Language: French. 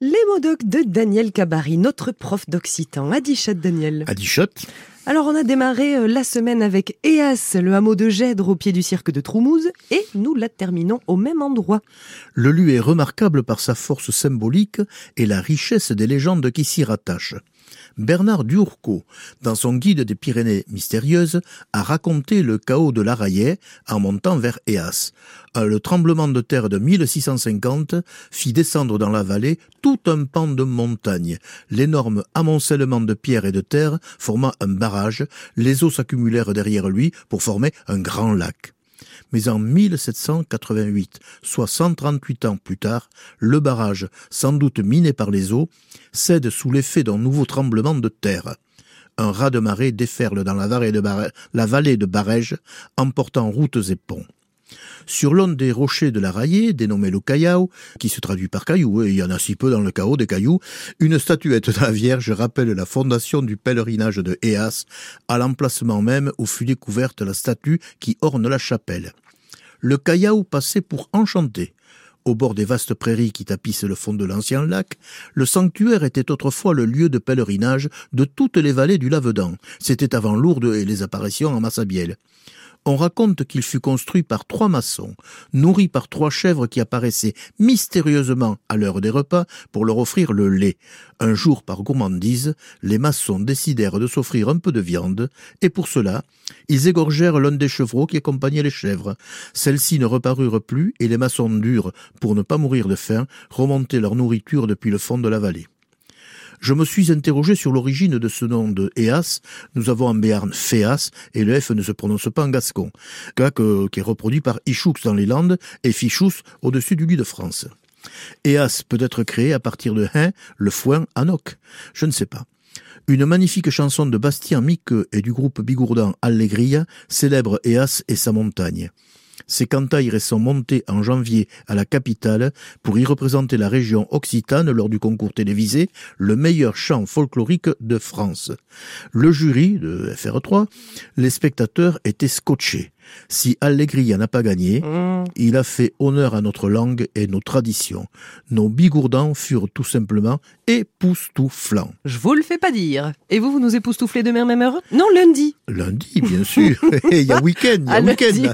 Les mots doc de Daniel Cabari, notre prof d'occitan. Adichat, Daniel. Adichat. Alors, on a démarré euh, la semaine avec Eas, le hameau de Gèdre au pied du cirque de Troumouse, et nous la terminons au même endroit. Le lieu est remarquable par sa force symbolique et la richesse des légendes qui s'y rattachent. Bernard Durco, dans son guide des Pyrénées mystérieuses, a raconté le chaos de l'Araillet en montant vers Eas. Euh, le tremblement de terre de 1650 fit descendre dans la vallée tout un pan de montagne. L'énorme amoncellement de pierres et de terre forma un barrage, les eaux s'accumulèrent derrière lui pour former un grand lac mais en 1788, soit 138 ans plus tard, le barrage, sans doute miné par les eaux, cède sous l'effet d'un nouveau tremblement de terre. Un raz de marée déferle dans la vallée de, la vallée de Barège, emportant routes et ponts. Sur l'un des rochers de la Raillée, dénommé le Callao, qui se traduit par caillou, et il y en a si peu dans le chaos des cailloux, une statuette de la Vierge rappelle la fondation du pèlerinage de Héas, à l'emplacement même où fut découverte la statue qui orne la chapelle. Le Callao passait pour enchanté. Au bord des vastes prairies qui tapissent le fond de l'ancien lac, le sanctuaire était autrefois le lieu de pèlerinage de toutes les vallées du Lavedan. C'était avant Lourdes et les apparitions en Massabielle on raconte qu'il fut construit par trois maçons, nourris par trois chèvres qui apparaissaient mystérieusement à l'heure des repas pour leur offrir le lait. Un jour, par gourmandise, les maçons décidèrent de s'offrir un peu de viande, et pour cela, ils égorgèrent l'un des chevreaux qui accompagnaient les chèvres. Celles-ci ne reparurent plus, et les maçons durs, pour ne pas mourir de faim, remontaient leur nourriture depuis le fond de la vallée. Je me suis interrogé sur l'origine de ce nom de Eas. Nous avons en Béarn Féas et le F ne se prononce pas en gascon. qui est reproduit par Ichoux dans les Landes et Fichous au-dessus du lit de France. Eas peut être créé à partir de Hein, le foin, Anoc. Je ne sais pas. Une magnifique chanson de Bastien Mique et du groupe Bigourdan Allegria célèbre Eas et sa montagne. Ces cantaires sont montés en janvier à la capitale pour y représenter la région occitane lors du concours télévisé Le meilleur chant folklorique de France. Le jury de FR3, les spectateurs étaient scotchés. Si Allegria n'a pas gagné, mmh. il a fait honneur à notre langue et nos traditions. Nos bigourdans furent tout simplement époustouflants. Je vous le fais pas dire. Et vous, vous nous époustouflez demain même heure Non, lundi. Lundi, bien sûr. Il y a week-end, il y a week-end.